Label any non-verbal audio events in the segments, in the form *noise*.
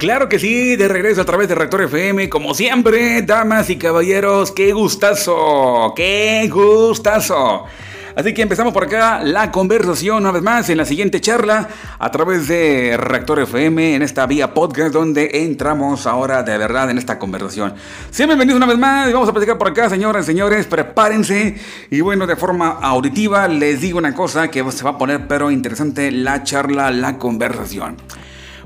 Claro que sí, de regreso a través de Reactor FM, como siempre, damas y caballeros, qué gustazo, qué gustazo. Así que empezamos por acá la conversación una vez más en la siguiente charla a través de Reactor FM en esta vía podcast donde entramos ahora de verdad en esta conversación. Sean bienvenidos una vez más y vamos a platicar por acá, señoras y señores, prepárense y bueno, de forma auditiva les digo una cosa que se va a poner pero interesante la charla, la conversación.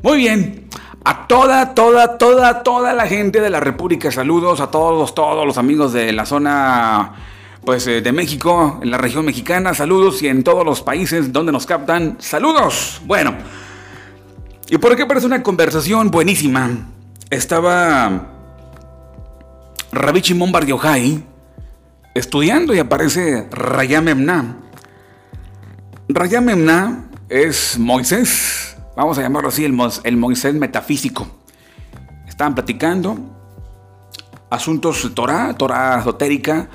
Muy bien. A toda, toda, toda, toda la gente de la República, saludos a todos, todos los amigos de la zona pues eh, de México, en la región mexicana, saludos y en todos los países donde nos captan, saludos. Bueno, ¿y por qué parece una conversación buenísima? Estaba Rabbi Shimon Bar estudiando y aparece Rayam Emna. Rayam Emna es Moisés, vamos a llamarlo así, el, el Moisés metafísico. Estaban platicando asuntos Torah, Torah esotérica,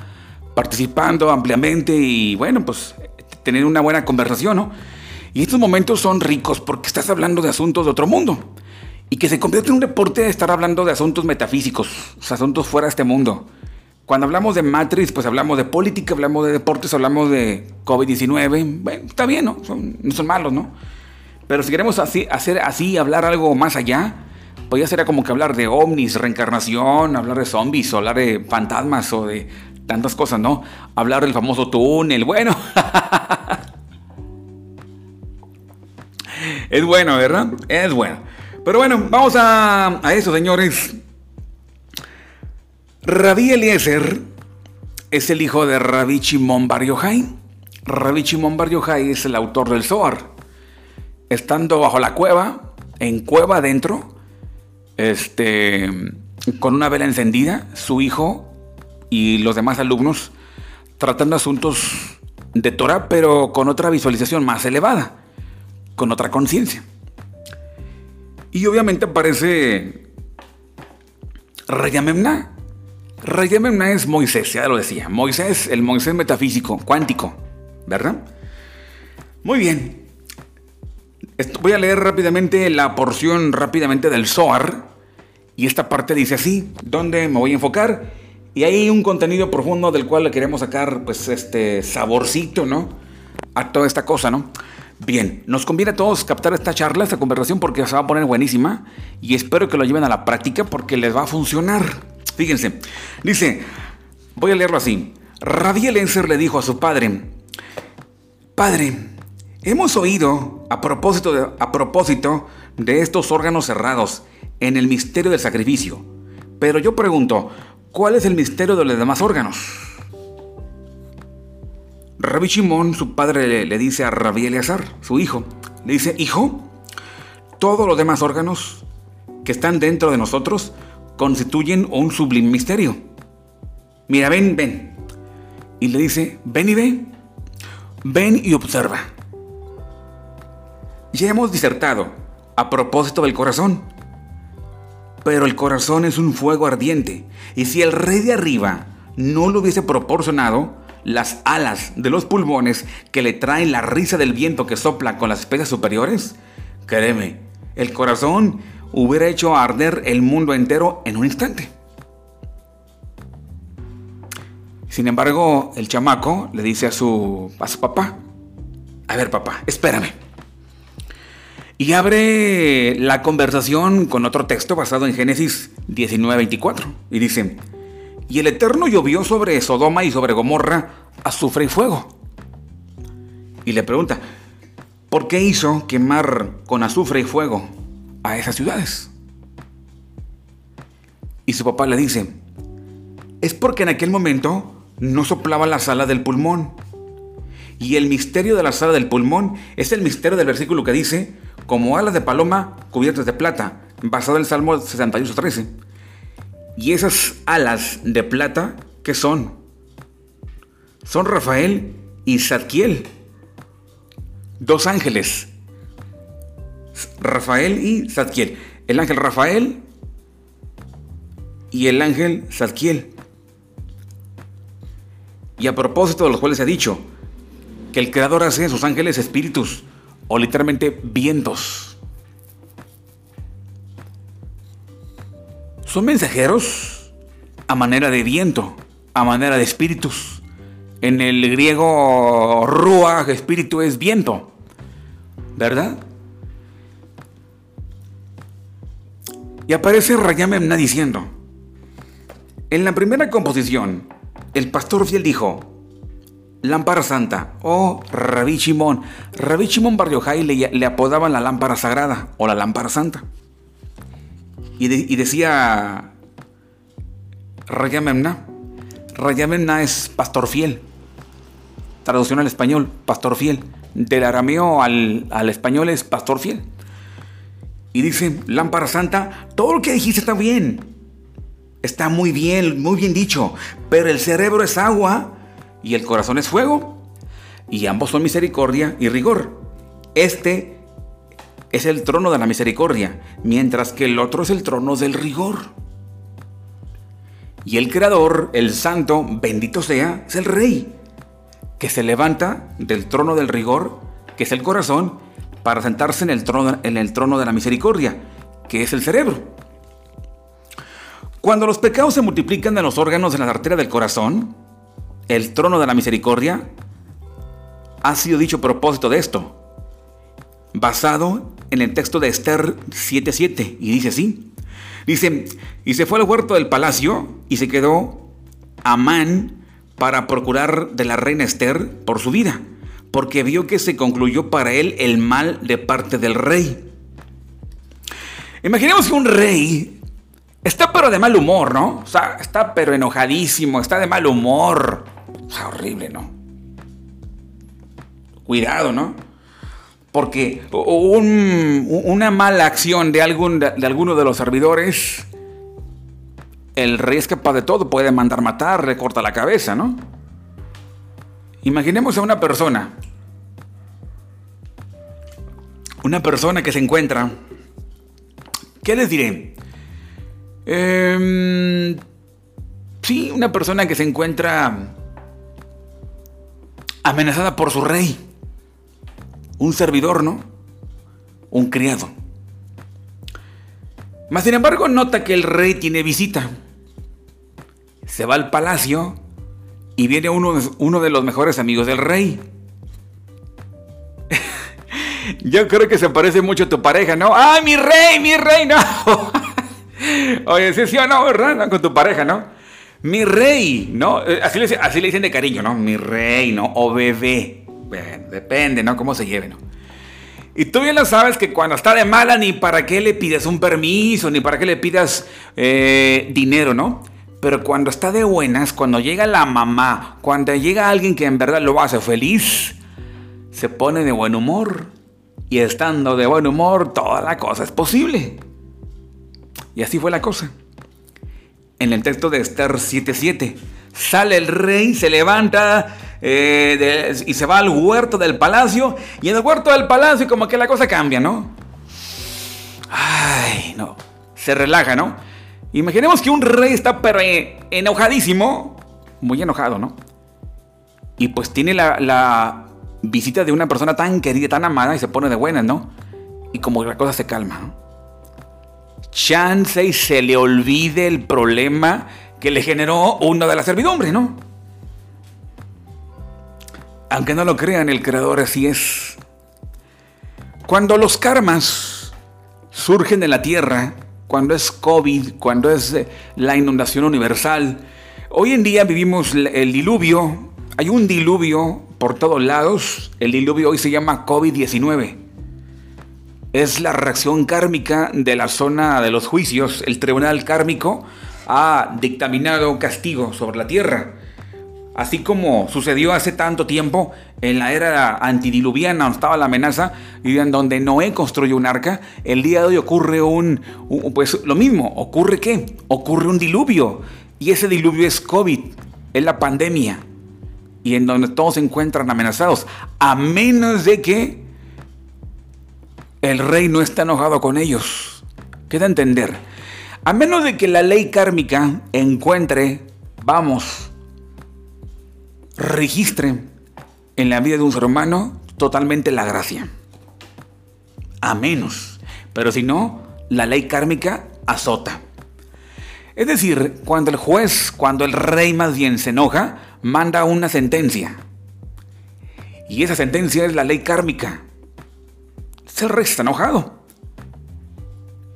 participando ampliamente y bueno, pues tener una buena conversación, ¿no? Y estos momentos son ricos porque estás hablando de asuntos de otro mundo. Y que se convierte en un deporte de estar hablando de asuntos metafísicos, asuntos fuera de este mundo. Cuando hablamos de Matrix, pues hablamos de política, hablamos de deportes, hablamos de COVID-19. Bueno, está bien, ¿no? no son malos, ¿no? Pero si queremos hacer así, hablar algo más allá, pues ya será como que hablar de ovnis, reencarnación, hablar de zombies, hablar de fantasmas o de tantas cosas, ¿no? Hablar del famoso túnel, bueno. *laughs* es bueno, ¿verdad? Es bueno. Pero bueno, vamos a, eso, señores. Rabí Eliezer es el hijo de Rabí Shimon Bar Yochai. Rabí Shimon Bar Yochai es el autor del Zohar estando bajo la cueva, en cueva adentro, este, con una vela encendida, su hijo y los demás alumnos tratando asuntos de Torah, pero con otra visualización más elevada, con otra conciencia. Y obviamente aparece Rayamemna. Rayamemna es Moisés, ya lo decía. Moisés, el Moisés metafísico, cuántico, ¿verdad? Muy bien. Voy a leer rápidamente la porción rápidamente del Zohar. Y esta parte dice así, donde me voy a enfocar. Y hay un contenido profundo del cual le queremos sacar, pues, este saborcito, ¿no? A toda esta cosa, ¿no? Bien, nos conviene a todos captar esta charla, esta conversación, porque se va a poner buenísima. Y espero que lo lleven a la práctica porque les va a funcionar. Fíjense, dice, voy a leerlo así. Rabí Enser le dijo a su padre, Padre, Hemos oído, a propósito, de, a propósito de estos órganos cerrados, en el misterio del sacrificio. Pero yo pregunto, ¿cuál es el misterio de los demás órganos? Rabbi Shimon, su padre, le, dice a Rabbi Eleazar, su hijo, le dice, hijo, todos los demás órganos que están dentro de nosotros constituyen un sublime misterio. Mira, ven, ven. Y le dice, ven y ve, ven y observa. Ya hemos disertado a propósito del corazón. Pero el corazón es un fuego ardiente, y si el rey de arriba no le hubiese proporcionado las alas de los pulmones que le traen la risa del viento que sopla con las especies superiores, créeme, el corazón hubiera hecho arder el mundo entero en un instante. Sin embargo, el chamaco le dice a su, a su papá, a ver papá, espérame. Y abre la conversación con otro texto basado en Génesis 19:24. Y dice, y el Eterno llovió sobre Sodoma y sobre Gomorra azufre y fuego. Y le pregunta, ¿por qué hizo quemar con azufre y fuego a esas ciudades? Y su papá le dice, es porque en aquel momento no soplaba la sala del pulmón. Y el misterio de la sala del pulmón es el misterio del versículo que dice, como alas de paloma cubiertas de plata, basado en el Salmo 68.13. Y esas alas de plata, ¿qué son? Son Rafael y Zadkiel, dos ángeles. Rafael y Zadkiel. El ángel Rafael y el ángel Zadkiel. Y a propósito de los cuales se ha dicho que el Creador hace a sus ángeles espíritus o literalmente vientos. son mensajeros a manera de viento, a manera de espíritus. En el griego, ruach, espíritu es viento. ¿Verdad? Y aparece Rayamemna diciendo, en la primera composición, el pastor fiel dijo, lámpara santa, oh, Rabí Shimon. Rabí Shimon Bar le, le, apodaban la lámpara sagrada o la lámpara santa. Y, y decía Rayamemna, Rayamemna es pastor fiel. Traducción al español, pastor fiel. Del arameo al, al español es pastor fiel. Y dice, lámpara santa, todo lo que dijiste está bien. Está muy bien, muy bien dicho. Pero el cerebro es agua y el corazón es fuego. Y ambos son misericordia y rigor. Este es el trono de la misericordia, mientras que el otro es el trono del rigor. Y el Creador, el Santo, bendito sea, es el Rey, que se levanta del trono del rigor, que es el corazón, para sentarse en el trono, en el trono de la misericordia, que es el cerebro. Cuando los pecados se multiplican en los órganos de la arteria del corazón, el trono de la misericordia ha sido dicho propósito de esto, basado en el texto de Esther 7:7, y dice así. Dice, y se fue al huerto del palacio y se quedó Amán para procurar de la reina Esther por su vida porque vio que se concluyó para él el mal de parte del rey. Imaginemos que un rey está pero de mal humor, ¿no? O sea, está pero enojadísimo, está de mal humor. Horrible, ¿no? Cuidado, ¿no? Porque una mala acción de, algún, de alguno de los servidores, el rey es capaz de todo, puede mandar matar, le corta la cabeza, ¿no? Imaginemos a una persona. Una persona que se encuentra. ¿Qué les diré? Eh, sí, una persona que se encuentra amenazada por su rey. Un servidor, ¿no? Un criado. Mas sin embargo nota que el rey tiene visita. Se va al palacio y viene uno, de los mejores amigos del rey. *laughs* Yo creo que se parece mucho a tu pareja, ¿no? ¡Ay, mi rey, mi rey! *laughs* No. Oye, sí, sí o no, ¿verdad? Con tu pareja, ¿no? Mi rey, ¿no? Eh, así le, así dicen de cariño, ¿no? Mi rey, ¿no? O bebé. Depende, ¿no? Cómo se lleve, ¿no? Y tú bien lo sabes que cuando está de mala, ni para qué le pides un permiso, ni para qué le pidas eh, dinero, ¿no? Pero cuando está de buenas, cuando llega la mamá, cuando llega alguien que en verdad lo hace feliz, se pone de buen humor. Y estando de buen humor, toda la cosa es posible. Y así fue la cosa. En el texto de Esther 7:7, sale el rey, se levanta eh, y se va al huerto del palacio. Y en el huerto del palacio como que la cosa cambia, ¿no? Ay, no. Se relaja, ¿no? Imaginemos que un rey está eh, enojadísimo, muy enojado, ¿no? Y pues tiene la, visita de una persona tan querida, tan amada y se pone de buenas, ¿no? Y como la cosa se calma, ¿no? Chance y se le olvide el problema que le generó uno de la servidumbre, ¿no? Aunque no lo crean, el creador así es. Cuando los karmas surgen de la tierra, cuando es COVID, cuando es eh, la inundación universal. Hoy en día vivimos el diluvio, hay un diluvio por todos lados, el diluvio hoy se llama COVID-19. Es la reacción kármica de la zona de los juicios. El tribunal kármico ha dictaminado castigo sobre la tierra. Así como sucedió hace tanto tiempo en la era antidiluviana, donde estaba la amenaza, y en donde Noé construyó un arca, el día de hoy ocurre un, pues lo mismo, ¿ocurre qué? Ocurre un diluvio, y ese diluvio es COVID, es la pandemia, y en donde todos se encuentran amenazados, a menos de que el rey no esté enojado con ellos. Queda entender, a menos de que la ley kármica encuentre, vamos, registre en la vida de un ser humano totalmente la gracia. A menos. Pero si no, la ley kármica azota. Es decir, cuando el juez, cuando el rey más bien se enoja, manda una sentencia. Y esa sentencia es la ley kármica. El rey enojado.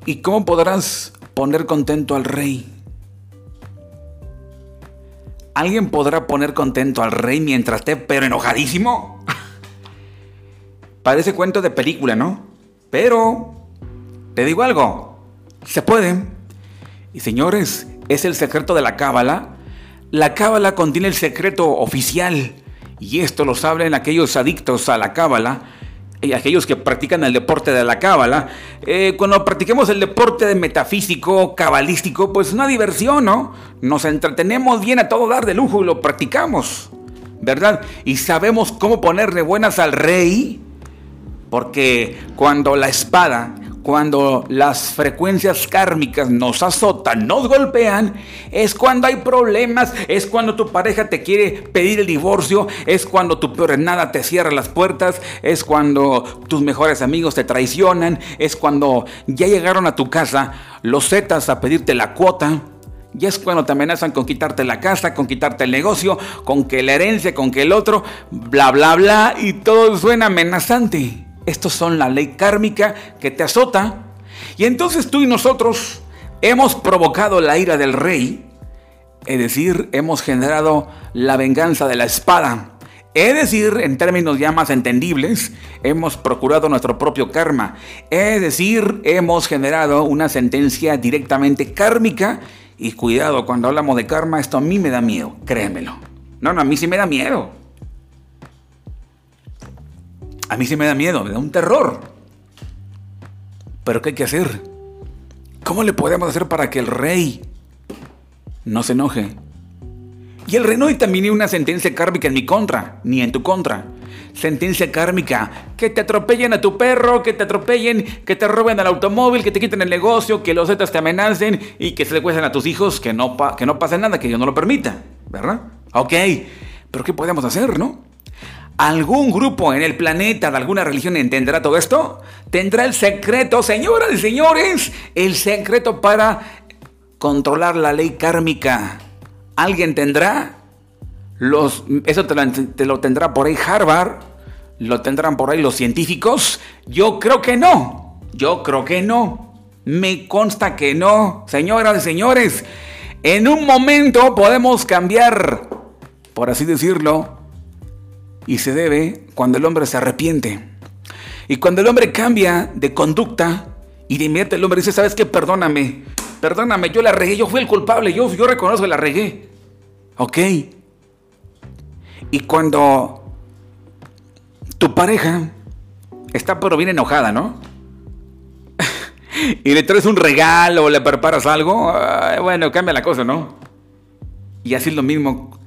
¿Y cómo podrás poner contento al rey? ¿Alguien podrá poner contento al rey mientras esté pero enojadísimo? *laughs* Parece cuento de película, ¿no? Pero, te digo algo, se puede. Y señores, es el secreto de la cábala. La cábala contiene el secreto oficial. Y esto lo saben aquellos adictos a la cábala y aquellos que practican el deporte de la cábala, eh, cuando practiquemos el deporte de metafísico, cabalístico, pues una diversión, ¿no? Nos entretenemos bien a todo dar de lujo y lo practicamos, ¿verdad? Y sabemos cómo ponerle buenas al rey, porque cuando la espada cuando las frecuencias kármicas nos azotan, nos golpean, es cuando hay problemas, es cuando tu pareja te quiere pedir el divorcio, es cuando tu peor nada te cierra las puertas, es cuando tus mejores amigos te traicionan, es cuando ya llegaron a tu casa los zetas a pedirte la cuota. Y es cuando te amenazan con quitarte la casa, con quitarte el negocio, con que la herencia, con que el otro, bla, bla, bla, y todo suena amenazante. Estos son la ley kármica que te azota. Y entonces tú y nosotros hemos provocado la ira del rey. Es decir, hemos generado la venganza de la espada. Es decir, en términos ya más entendibles, hemos procurado nuestro propio karma. Es decir, hemos generado una sentencia directamente kármica. Y cuidado, cuando hablamos de karma, esto a mí me da miedo, créemelo. No, no, a mí sí me da miedo. A mí sí me da miedo, me da un terror. Pero ¿qué hay que hacer? ¿Cómo le podemos hacer para que el rey no se enoje? Y el rey no también una sentencia kármica en mi contra, ni en tu contra. Sentencia kármica, que te atropellen a tu perro, que te atropellen, que te roben el automóvil, que te quiten el negocio, que los zetas te amenacen y que se secuestren a tus hijos, que no, que no pase nada, que Dios no lo permita, ¿verdad? Ok, pero ¿qué podemos hacer, no? ¿Algún grupo en el planeta de alguna religión entenderá todo esto? Tendrá el secreto, señoras y señores, el secreto para controlar la ley kármica. ¿Alguien tendrá? Los, eso te lo, te lo tendrá por ahí Harvard, lo tendrán por ahí los científicos. Yo creo que no, yo creo que no. Me consta que no, señoras y señores. En un momento podemos cambiar, por así decirlo, y se debe cuando el hombre se arrepiente. Y cuando el hombre cambia de conducta y de inmediato el hombre dice, ¿sabes qué? Perdóname, perdóname, yo la regué, yo fui el culpable, yo, yo reconozco que la regué. ¿Ok? Y cuando tu pareja está pero bien enojada, ¿no? *laughs* y le traes un regalo o le preparas algo, bueno, cambia la cosa, ¿no? Y así es lo mismo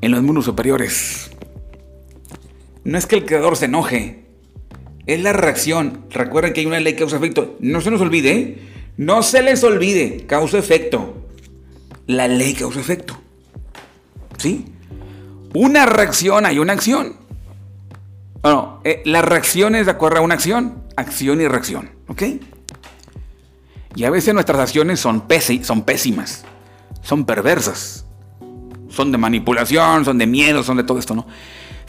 en los mundos superiores. No es que el creador se enoje, es la reacción. Recuerden que hay una ley causa-efecto. No se nos olvide, ¿eh? no se les olvide, causa-efecto. La ley causa-efecto. ¿Sí? Una reacción hay una acción. Bueno, eh, la reacción es de acuerdo a una acción, acción y reacción, ¿ok? Y a veces nuestras acciones son, son pésimas, son perversas, son de manipulación, son de miedo, son de todo esto, ¿no?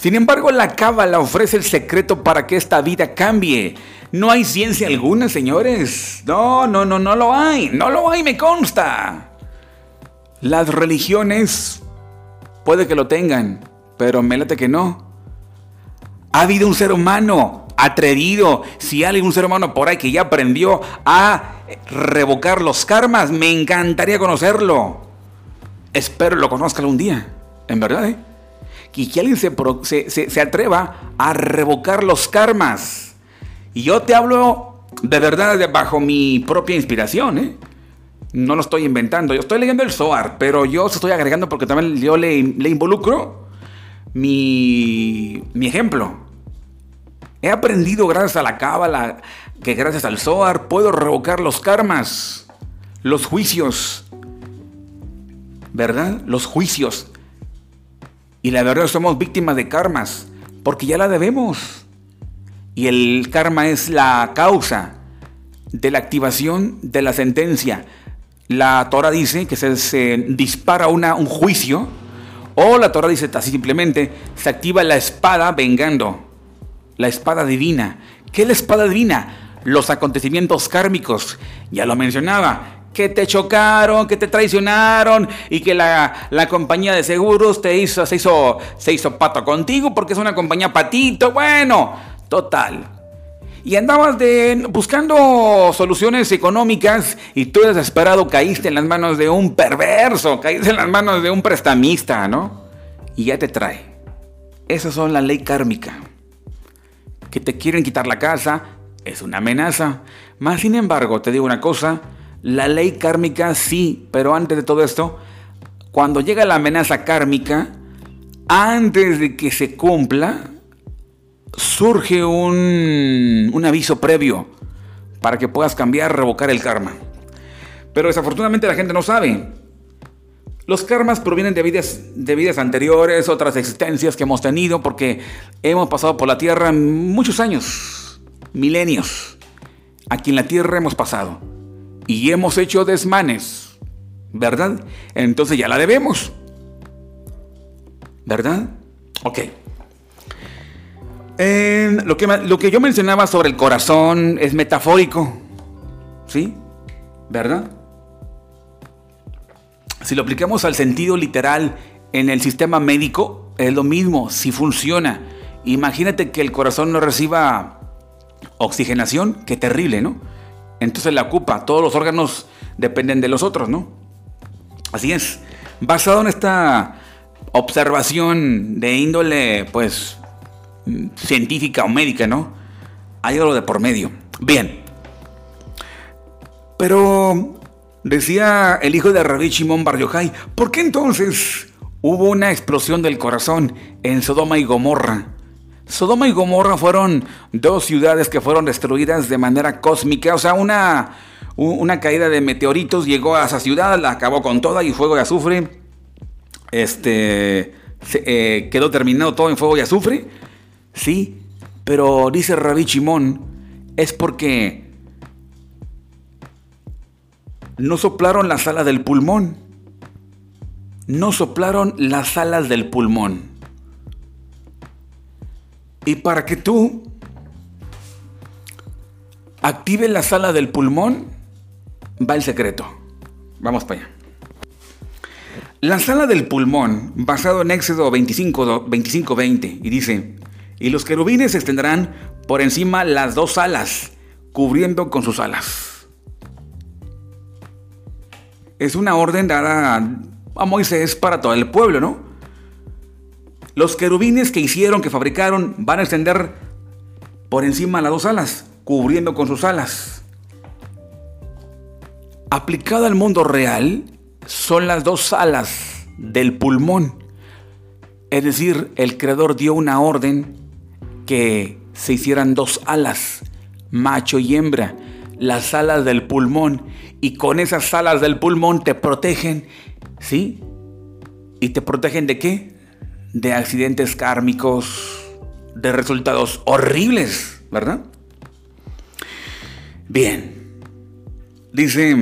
Sin embargo, la cábala ofrece el secreto para que esta vida cambie. No hay ciencia alguna, señores. No, no, no, no lo hay. No lo hay, me consta. Las religiones puede que lo tengan, pero me late que no. Ha habido un ser humano atrevido, si hay un ser humano por ahí que ya aprendió a revocar los karmas, me encantaría conocerlo. Espero lo conozca algún día. En verdad, ¿eh? Y que alguien se, atreva a revocar los karmas. Y yo te hablo de verdad bajo mi propia inspiración, ¿eh? No lo estoy inventando. Yo estoy leyendo el Zohar, pero yo estoy agregando porque también yo le, involucro mi, mi ejemplo. He aprendido gracias a la Cábala que gracias al Zohar puedo revocar los karmas, los juicios. ¿Verdad? Los juicios. Y la verdad somos víctimas de karmas, porque ya la debemos. Y el karma es la causa de la activación de la sentencia. la Torah dice que se, dispara una, un juicio, o la Torah dice así simplemente, se activa la espada vengando, la espada divina. ¿Qué es la espada divina? Los acontecimientos kármicos, ya lo mencionaba, que te chocaron, que te traicionaron y que la, compañía de seguros te hizo, se, hizo, se hizo pato contigo porque es una compañía patito. Bueno, total. Y andabas de, buscando soluciones económicas y tú desesperado caíste en las manos de un perverso, caíste en las manos de un prestamista, ¿no? Y ya te trae. Esas son la ley kármica. Que te quieren quitar la casa es una amenaza. Más sin embargo, te digo una cosa, la ley kármica sí, pero antes de todo esto, cuando llega la amenaza kármica, antes de que se cumpla, surge un, un aviso previo para que puedas cambiar, revocar el karma. Pero desafortunadamente la gente no sabe. Los karmas provienen de vidas, de vidas anteriores, otras existencias que hemos tenido, porque hemos pasado por la tierra muchos años, milenios. Aquí en la tierra hemos pasado y hemos hecho desmanes, ¿verdad? Entonces ya la debemos. ¿Verdad? Ok. lo, que, lo que yo mencionaba sobre el corazón es metafórico. ¿Sí? ¿Verdad? Si lo aplicamos al sentido literal en el sistema médico, es lo mismo, si funciona. Imagínate que el corazón no reciba oxigenación, qué terrible, ¿no? Entonces la ocupa. Todos los órganos dependen de los otros, ¿no? Así es. Basado en esta observación de índole, pues, científica o médica, ¿no? Hay algo de por medio. Bien. Pero decía el hijo de Rabbi Shimon Bar ¿por qué entonces hubo una explosión del corazón en Sodoma y Gomorra? Sodoma y Gomorra fueron dos ciudades que fueron destruidas de manera cósmica, o sea, una, una caída de meteoritos llegó a esa ciudad, la acabó con toda y fuego y azufre. Este eh, quedó terminado todo en fuego y azufre. Sí, pero dice Rabbi Chimón, es porque no soplaron las alas del pulmón. No soplaron las alas del pulmón. Y para que tú actives la sala del pulmón, va el secreto. Vamos para allá. La sala del pulmón, basado en Éxodo 25, 25 20, y dice, y los querubines extenderán por encima las dos alas, cubriendo con sus alas. Es una orden dada a Moisés para todo el pueblo, ¿no? Los querubines que hicieron, que fabricaron, van a extender por encima las dos alas, cubriendo con sus alas. Aplicado al mundo real, son las dos alas del pulmón. Es decir, el creador dio una orden que se hicieran dos alas, macho y hembra, las alas del pulmón. Y con esas alas del pulmón te protegen, ¿sí? ¿Y te protegen de qué? De accidentes kármicos, de resultados horribles, ¿verdad? Bien. Dice,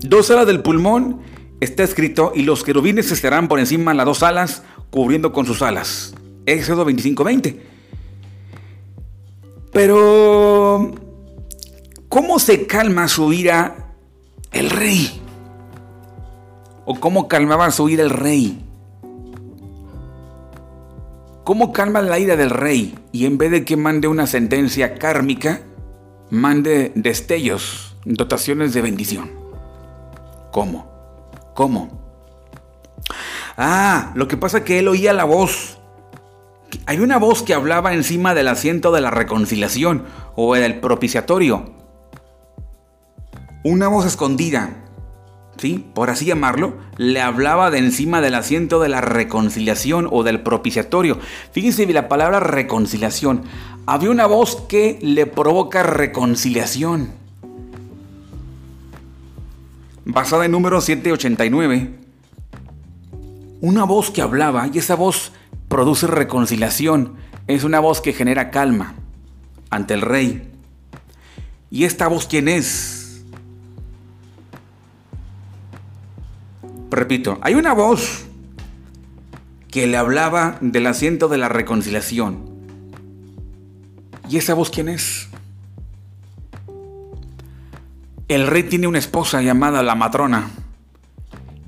dos alas del pulmón, está escrito, y los querubines estarán por encima de las dos alas, cubriendo con sus alas. Éxodo 25:20. Pero, ¿cómo se calma su ira el rey? ¿O cómo calmaba su ira el rey? ¿Cómo calma la ira del rey y en vez de que mande una sentencia kármica, mande destellos, dotaciones de bendición? ¿Cómo? ¿Cómo? Ah, lo que pasa que él oía la voz. Hay una voz que hablaba encima del asiento de la reconciliación o del propiciatorio. Una voz escondida por así llamarlo, le hablaba de encima del asiento de la reconciliación o del propiciatorio. Fíjense la palabra reconciliación. Había una voz que le provoca reconciliación. Basada en número 789. Una voz que hablaba y esa voz produce reconciliación. Es una voz que genera calma ante el rey. ¿Y esta voz quién es? Repito, hay una voz que le hablaba del asiento de la reconciliación. ¿Y esa voz quién es? El rey tiene una esposa llamada la matrona.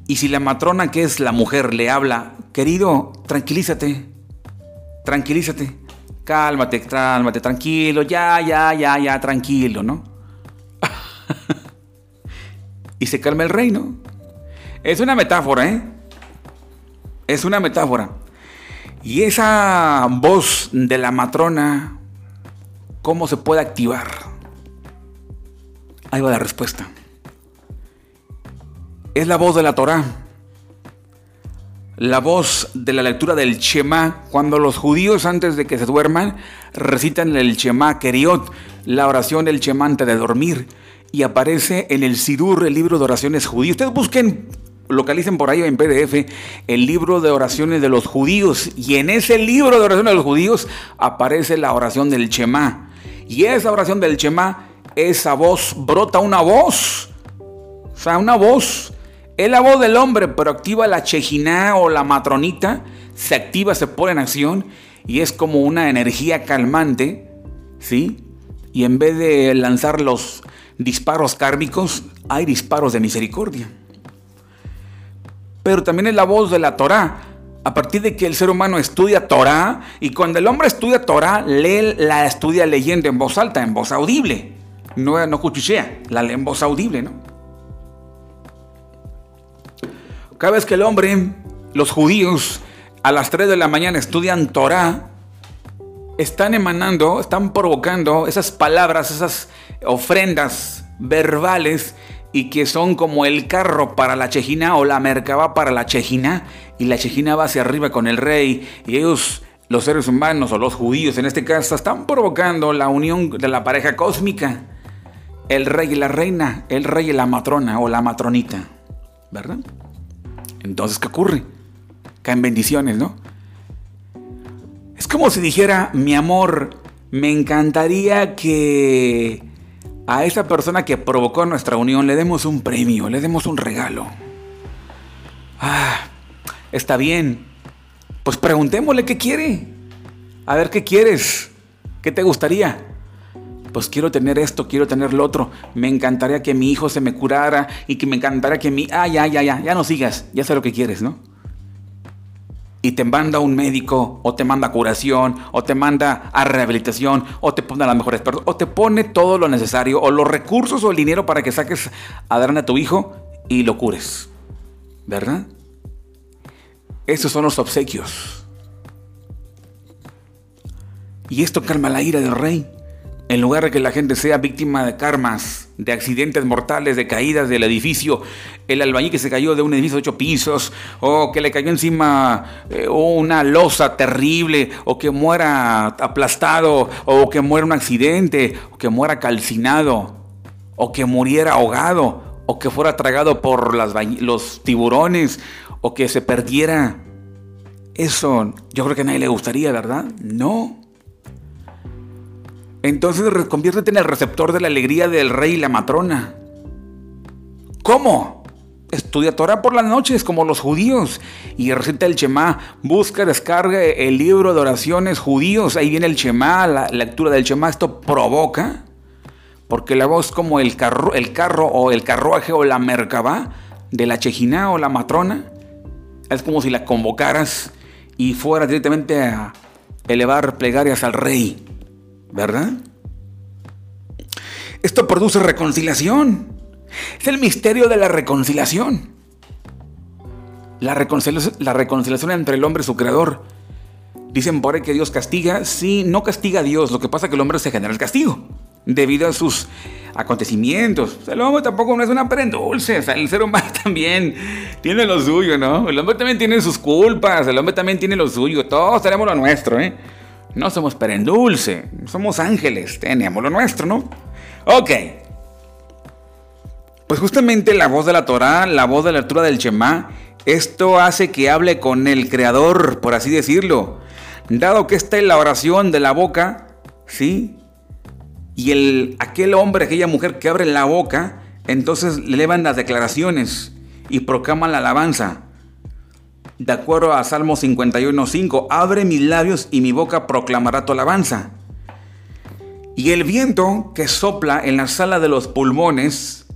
Y si la matrona, que es la mujer, le habla, querido, tranquilízate, tranquilízate, cálmate, cálmate, tranquilo, ya, ya, ya, ya, tranquilo, ¿no? *laughs* y se calma el rey, ¿no? Es una metáfora, ¿eh? Es una metáfora. Y esa voz de la matrona, ¿cómo se puede activar? Ahí va la respuesta. Es la voz de la Torah. La voz de la lectura del Shema, cuando los judíos antes de que se duerman recitan el Shema Keriot, la oración del Shema antes de dormir, y aparece en el Sidur, el libro de oraciones judíos. Ustedes busquen localicen por ahí en PDF el libro de oraciones de los judíos y en ese libro de oraciones de los judíos aparece la oración del Shema. Y esa oración del Shema, esa voz, brota una voz. O sea, una voz. Es la voz del hombre, pero activa la chejiná o la matronita, se activa, se pone en acción y es como una energía calmante, ¿sí? Y en vez de lanzar los disparos kármicos, hay disparos de misericordia pero también es la voz de la Torah. A partir de que el ser humano estudia Torah, y cuando el hombre estudia Torah, lee, la estudia leyendo en voz alta, en voz audible. No, no cuchichea, la lee en voz audible, ¿no? Cada vez que el hombre, los judíos, a las 3 de la mañana estudian Torah, están emanando, están provocando esas palabras, esas ofrendas verbales y que son como el carro para la chejina o la mercaba para la chejina y la chejina va hacia arriba con el rey y ellos los seres humanos o los judíos en este caso están provocando la unión de la pareja cósmica el rey y la reina el rey y la matrona o la matronita ¿verdad? entonces ¿qué ocurre? caen bendiciones ¿no? es como si dijera mi amor me encantaría que a esa persona que provocó nuestra unión le demos un premio, le demos un regalo. Ah, está bien. Pues preguntémosle qué quiere. A ver qué quieres. ¿Qué te gustaría? Pues quiero tener esto, quiero tener lo otro. Me encantaría que mi hijo se me curara y que me encantaría que mi... Ah, ya, ya, ya, ya no sigas. Ya sé lo que quieres, ¿no? Y te manda un médico, o te manda curación, o te manda a rehabilitación, o te pone a las mejores personas, o te pone todo lo necesario, o los recursos o el dinero para que saques a dar a tu hijo y lo cures. ¿Verdad? Esos son los obsequios. Y esto calma la ira del rey. En lugar de que la gente sea víctima de karmas, de accidentes mortales, de caídas del edificio, el albañil que se cayó de un edificio de ocho pisos, o que le cayó encima eh, una losa terrible, o que muera aplastado, o que muera un accidente, o que muera calcinado, o que muriera ahogado, o que fuera tragado por los tiburones, o que se perdiera. Eso yo creo que a nadie le gustaría, ¿verdad? No. Entonces conviértete en el receptor de la alegría del rey y la matrona. ¿Cómo? Estudia Torah por las noches como los judíos y recita el Shema. Busca, descarga el libro de oraciones judíos. Ahí viene el Shema, la lectura del Shema. Esto provoca, porque la voz como el carro, el carro o el carruaje o la merkabá de la chejina o la matrona. Es como si la convocaras y fuera directamente a elevar plegarias al rey. ¿Verdad? Esto produce reconciliación. Es el misterio de la reconciliación. La reconciliación, entre el hombre y su creador. Dicen por ahí que Dios castiga. Sí, no castiga a Dios. Lo que pasa es que el hombre se genera el castigo. Debido a sus acontecimientos. El hombre tampoco no es una prenda dulce. el ser humano *laughs* también tiene lo suyo, ¿no? El hombre también tiene sus culpas. El hombre también tiene lo suyo. Todos tenemos lo nuestro, ¿eh? No somos perendulce, somos ángeles, tenemos lo nuestro, ¿no? Ok. Pues justamente la voz de la Torah, la voz de la lectura del Shema, esto hace que hable con el Creador, por así decirlo. Dado que está en la oración de la boca, ¿sí? Y el, aquel hombre, aquella mujer que abre la boca, entonces le elevan las declaraciones. y proclaman la alabanza. De acuerdo a Salmo 51.5, abre mis labios y mi boca proclamará tu alabanza. Y el viento que sopla en la sala de los pulmones,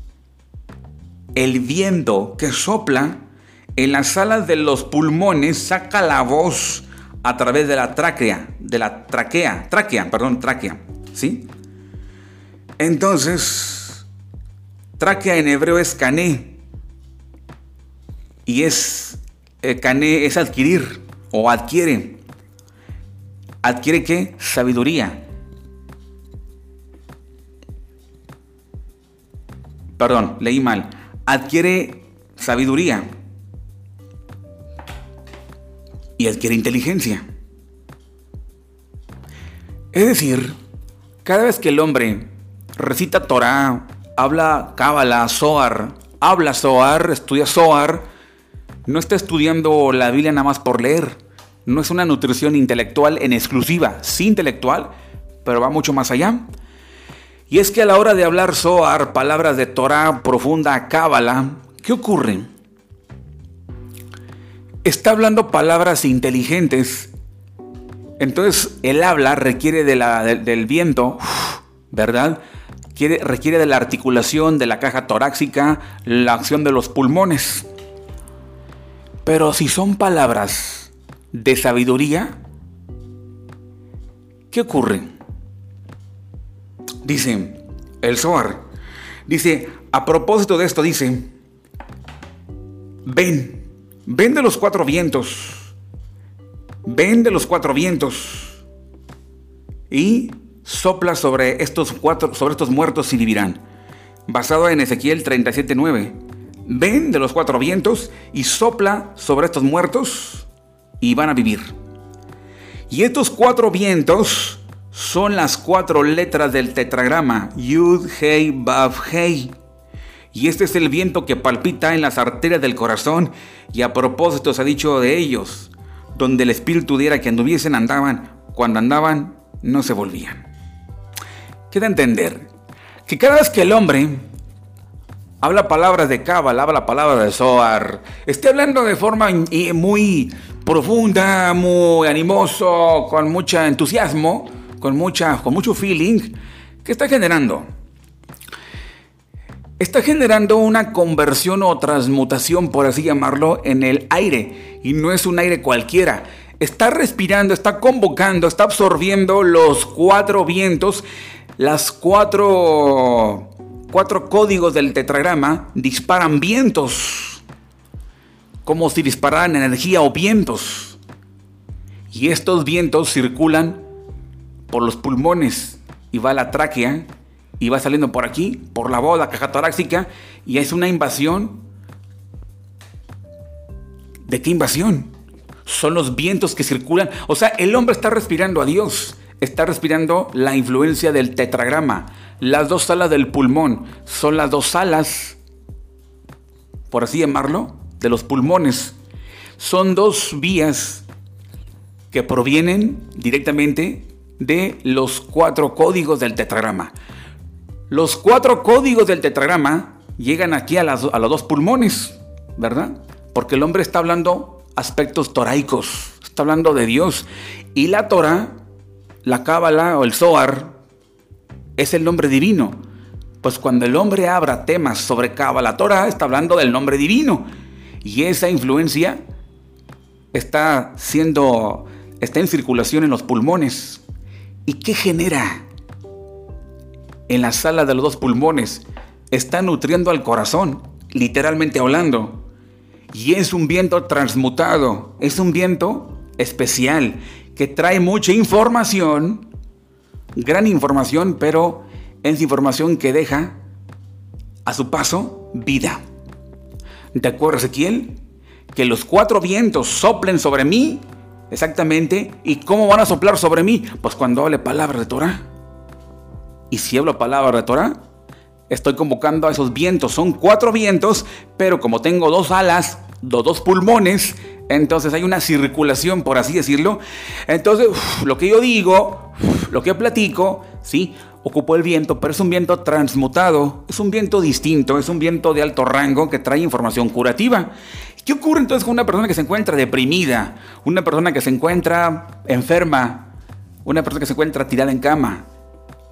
el viento que sopla en la sala de los pulmones saca la voz a través de la tráquea, de la traquea, tráquea, perdón, tráquea, ¿sí? Entonces, tráquea en hebreo es cané y es eh, cané es adquirir o adquiere. ¿Adquiere qué? Sabiduría. Perdón, leí mal. Adquiere sabiduría. Y adquiere inteligencia. Es decir, cada vez que el hombre recita Torah, habla Cábala, Zohar, habla Zohar, estudia Zohar, no está estudiando la Biblia nada más por leer. No es una nutrición intelectual en exclusiva, sí intelectual, pero va mucho más allá. Y es que a la hora de hablar Zohar, palabras de Torah profunda, Cábala, ¿qué ocurre? Está hablando palabras inteligentes. Entonces el habla requiere del viento, ¿verdad? requiere de la articulación de la caja torácica, la acción de los pulmones. Pero si son palabras de sabiduría, ¿qué ocurre? Dice el Zohar, dice, a propósito de esto, dice, ven, ven de los cuatro vientos, ven de los cuatro vientos y sopla sobre estos cuatro, sobre estos muertos y vivirán. Basado en Ezequiel 37.9 ven de los cuatro vientos y sopla sobre estos muertos y van a vivir. Y estos cuatro vientos son las cuatro letras del tetragrama Yud, Hei, Bav, Hei. Y este es el viento que palpita en las arterias del corazón y a propósito se ha dicho de ellos, donde el espíritu diera que anduviesen andaban, cuando andaban no se volvían. Queda entender que cada vez que el hombre habla palabras de Cábala, habla palabras de Zohar, esté hablando de forma muy profunda, muy animoso, con mucho entusiasmo, con, mucha, con mucho feeling, ¿qué está generando? Está generando una conversión o transmutación, por así llamarlo, en el aire. Y no es un aire cualquiera. Está respirando, está convocando, está absorbiendo los cuatro vientos, las cuatro cuatro códigos del tetragrama disparan vientos, como si dispararan energía o vientos. Y estos vientos circulan por los pulmones y va a la tráquea y va saliendo por aquí, por la la caja torácica, y es una invasión. ¿De qué invasión? Son los vientos que circulan. O sea, el hombre está respirando a Dios, está respirando la influencia del tetragrama, las dos salas del pulmón son las dos salas, por así llamarlo, de los pulmones. Son dos vías que provienen directamente de los cuatro códigos del tetragrama. Los cuatro códigos del tetragrama llegan aquí a, a los dos pulmones, ¿verdad? Porque el hombre está hablando aspectos toraicos, está hablando de Dios. Y la Torah, la Cábala o el Zohar, es el nombre divino. Pues cuando el hombre abra temas sobre Kabbalah Torah, está hablando del nombre divino. Y esa influencia está siendo, está en circulación en los pulmones. ¿Y qué genera? En la sala de los dos pulmones está nutriendo al corazón, literalmente hablando. Y es un viento transmutado, es un viento especial que trae mucha información gran información, pero es información que deja a su paso vida. ¿De acuerdo, Ezequiel? Que los cuatro vientos soplen sobre mí, exactamente. ¿Y cómo van a soplar sobre mí? Pues cuando hable palabras de Torah. Y si hablo palabras de Torah, estoy convocando a esos vientos. Son cuatro vientos, pero como tengo dos alas, dos pulmones, entonces hay una circulación, por así decirlo. Entonces, lo que yo digo, lo que platico, ¿sí? ocupó el viento, pero es un viento transmutado, es un viento distinto, es un viento de alto rango que trae información curativa. ¿Qué ocurre entonces con una persona que se encuentra deprimida, una persona que se encuentra enferma, una persona que se encuentra tirada en cama?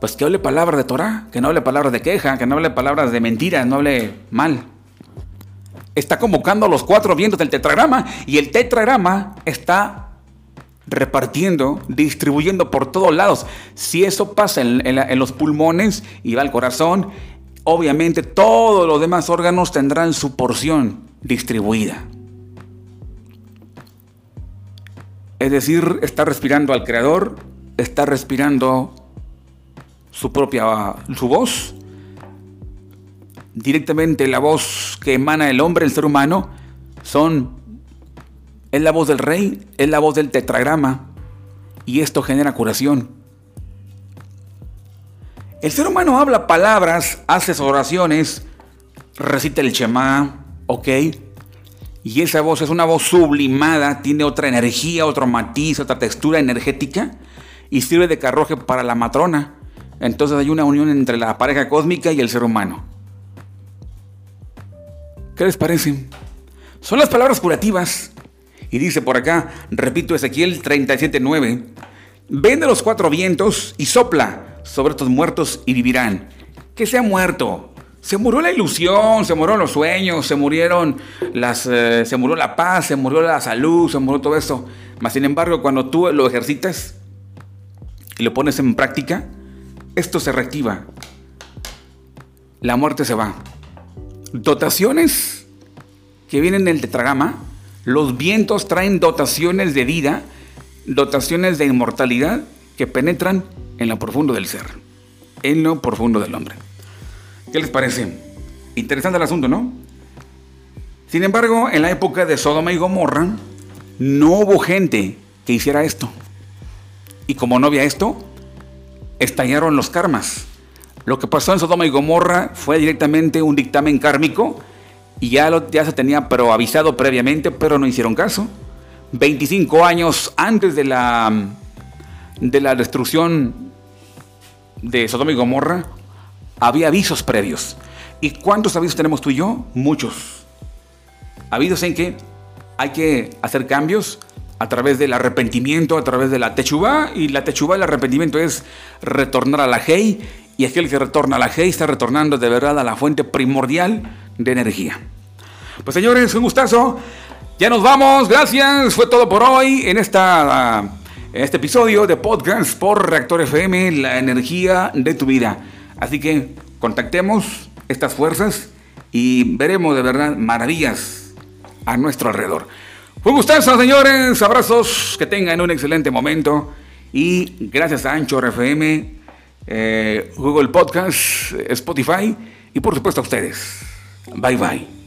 Pues que hable palabras de Torah, que no hable palabras de queja, que no hable palabras de mentiras, no hable mal. Está convocando los cuatro vientos del tetragrama y el tetragrama está repartiendo, distribuyendo por todos lados. Si eso pasa en, los pulmones y va al corazón, obviamente todos los demás órganos tendrán su porción distribuida. Es decir, está respirando al Creador, está respirando su propia su voz, directamente la voz que emana el hombre, el ser humano, son es la voz del rey, es la voz del tetragrama. Y esto genera curación. El ser humano habla palabras, hace oraciones, recita el Shema, ¿ok? Y esa voz es una voz sublimada, tiene otra energía, otro matiz, otra textura energética y sirve de carroje para la matrona. Entonces hay una unión entre la pareja cósmica y el ser humano. ¿Qué les parece? Son las palabras curativas. Y dice por acá, repito Ezequiel 37.9, ven de los cuatro vientos y sopla sobre estos muertos y vivirán. Que se ha muerto. Se murió la ilusión, se murieron los sueños, se murieron las, eh, se murió la paz, se murió la salud, se murió todo eso. Mas sin embargo, cuando tú lo ejercitas y lo pones en práctica, esto se reactiva. La muerte se va. Dotaciones que vienen del tetragama los vientos traen dotaciones de vida, dotaciones de inmortalidad que penetran en lo profundo del ser, en lo profundo del hombre. ¿Qué les parece? Interesante el asunto, ¿no? Sin embargo, en la época de Sodoma y Gomorra, no hubo gente que hiciera esto. Y como no había esto, estallaron los karmas. Lo que pasó en Sodoma y Gomorra fue directamente un dictamen kármico y ya, se tenía avisado previamente, pero no hicieron caso. 25 años antes de la, de la destrucción de Sodoma y Gomorra, había avisos previos. ¿Y cuántos avisos tenemos tú y yo? Muchos. Avisos en que hay que hacer cambios a través del arrepentimiento, a través de la techubá, y la techubá, el arrepentimiento es retornar a la Hei, y aquel que retorna a la Hei está retornando de verdad a la fuente primordial de energía. Pues señores, un gustazo. Ya nos vamos. Gracias. Fue todo por hoy en esta en este episodio de podcast por Reactor FM, la energía de tu vida. Así que contactemos estas fuerzas y veremos de verdad maravillas a nuestro alrededor. Fue un gustazo, señores. Abrazos. Que tengan un excelente momento. Y gracias a Ancho FM, eh, Google Podcast, Spotify y por supuesto a ustedes. Bye bye.